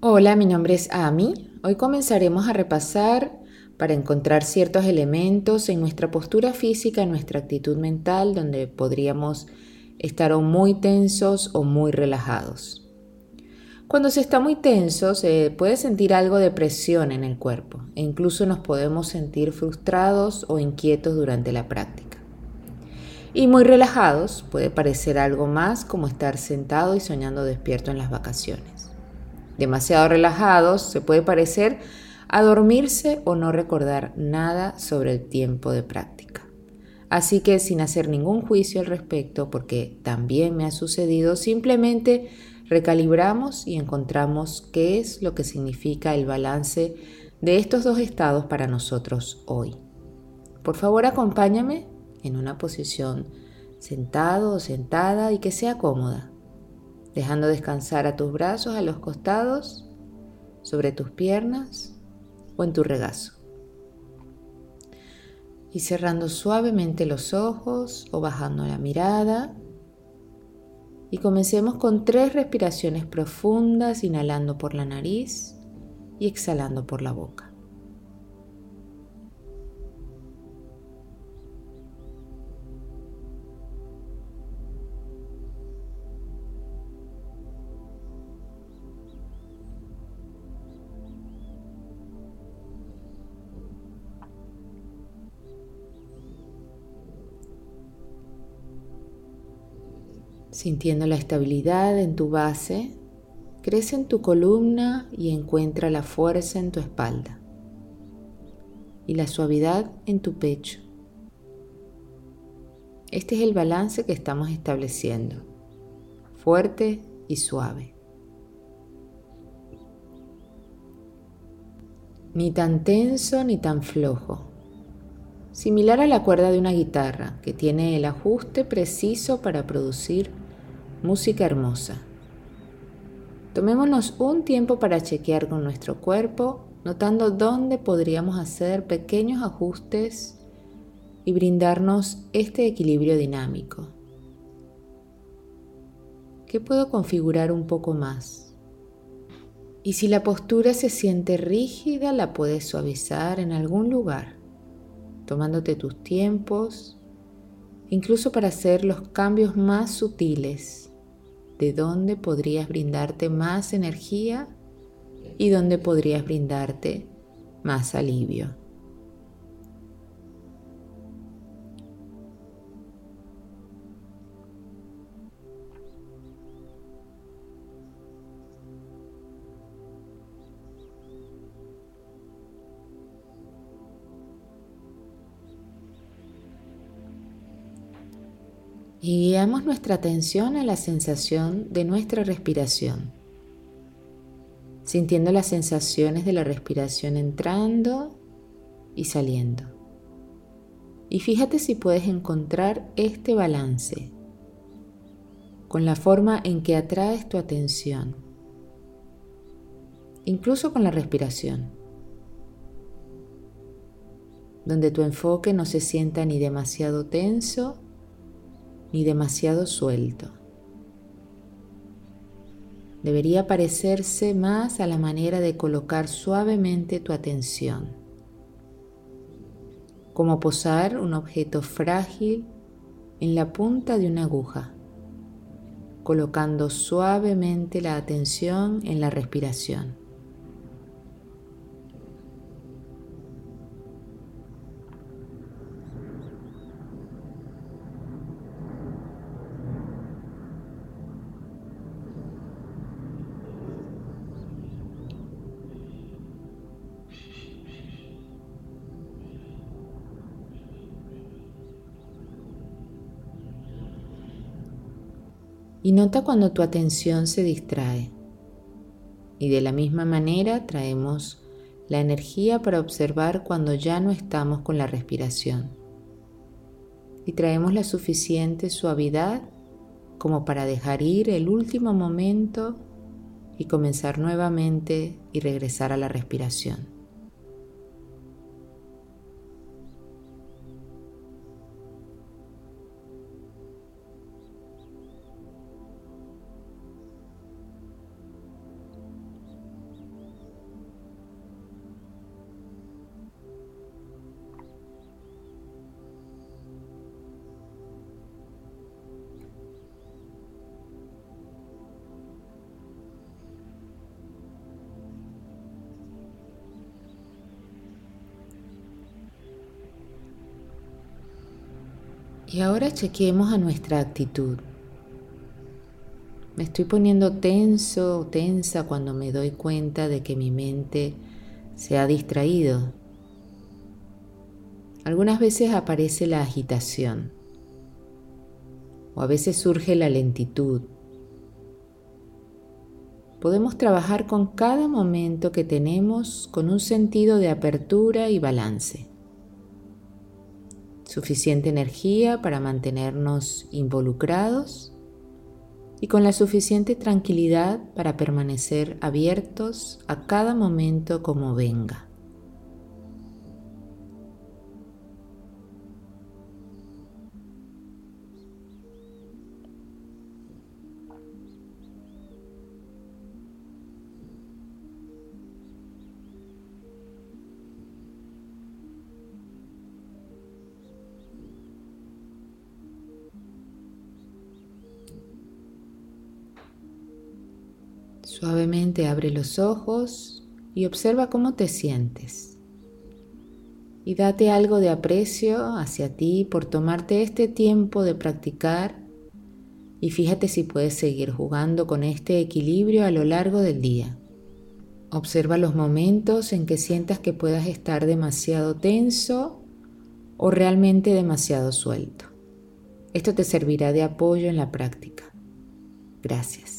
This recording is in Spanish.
Hola, mi nombre es Ami. Hoy comenzaremos a repasar para encontrar ciertos elementos en nuestra postura física, en nuestra actitud mental, donde podríamos estar o muy tensos o muy relajados. Cuando se está muy tenso se puede sentir algo de presión en el cuerpo e incluso nos podemos sentir frustrados o inquietos durante la práctica. Y muy relajados puede parecer algo más como estar sentado y soñando despierto en las vacaciones demasiado relajados, se puede parecer a dormirse o no recordar nada sobre el tiempo de práctica. Así que sin hacer ningún juicio al respecto, porque también me ha sucedido, simplemente recalibramos y encontramos qué es lo que significa el balance de estos dos estados para nosotros hoy. Por favor, acompáñame en una posición sentado o sentada y que sea cómoda dejando descansar a tus brazos a los costados, sobre tus piernas o en tu regazo. Y cerrando suavemente los ojos o bajando la mirada. Y comencemos con tres respiraciones profundas, inhalando por la nariz y exhalando por la boca. Sintiendo la estabilidad en tu base, crece en tu columna y encuentra la fuerza en tu espalda y la suavidad en tu pecho. Este es el balance que estamos estableciendo, fuerte y suave. Ni tan tenso ni tan flojo similar a la cuerda de una guitarra que tiene el ajuste preciso para producir música hermosa. Tomémonos un tiempo para chequear con nuestro cuerpo, notando dónde podríamos hacer pequeños ajustes y brindarnos este equilibrio dinámico. ¿Qué puedo configurar un poco más? Y si la postura se siente rígida, la puedes suavizar en algún lugar tomándote tus tiempos, incluso para hacer los cambios más sutiles, de dónde podrías brindarte más energía y dónde podrías brindarte más alivio. Y guiamos nuestra atención a la sensación de nuestra respiración, sintiendo las sensaciones de la respiración entrando y saliendo. Y fíjate si puedes encontrar este balance con la forma en que atraes tu atención, incluso con la respiración, donde tu enfoque no se sienta ni demasiado tenso ni demasiado suelto. Debería parecerse más a la manera de colocar suavemente tu atención, como posar un objeto frágil en la punta de una aguja, colocando suavemente la atención en la respiración. Y nota cuando tu atención se distrae. Y de la misma manera traemos la energía para observar cuando ya no estamos con la respiración. Y traemos la suficiente suavidad como para dejar ir el último momento y comenzar nuevamente y regresar a la respiración. Y ahora chequemos a nuestra actitud. Me estoy poniendo tenso o tensa cuando me doy cuenta de que mi mente se ha distraído. Algunas veces aparece la agitación o a veces surge la lentitud. Podemos trabajar con cada momento que tenemos con un sentido de apertura y balance suficiente energía para mantenernos involucrados y con la suficiente tranquilidad para permanecer abiertos a cada momento como venga. Suavemente abre los ojos y observa cómo te sientes. Y date algo de aprecio hacia ti por tomarte este tiempo de practicar y fíjate si puedes seguir jugando con este equilibrio a lo largo del día. Observa los momentos en que sientas que puedas estar demasiado tenso o realmente demasiado suelto. Esto te servirá de apoyo en la práctica. Gracias.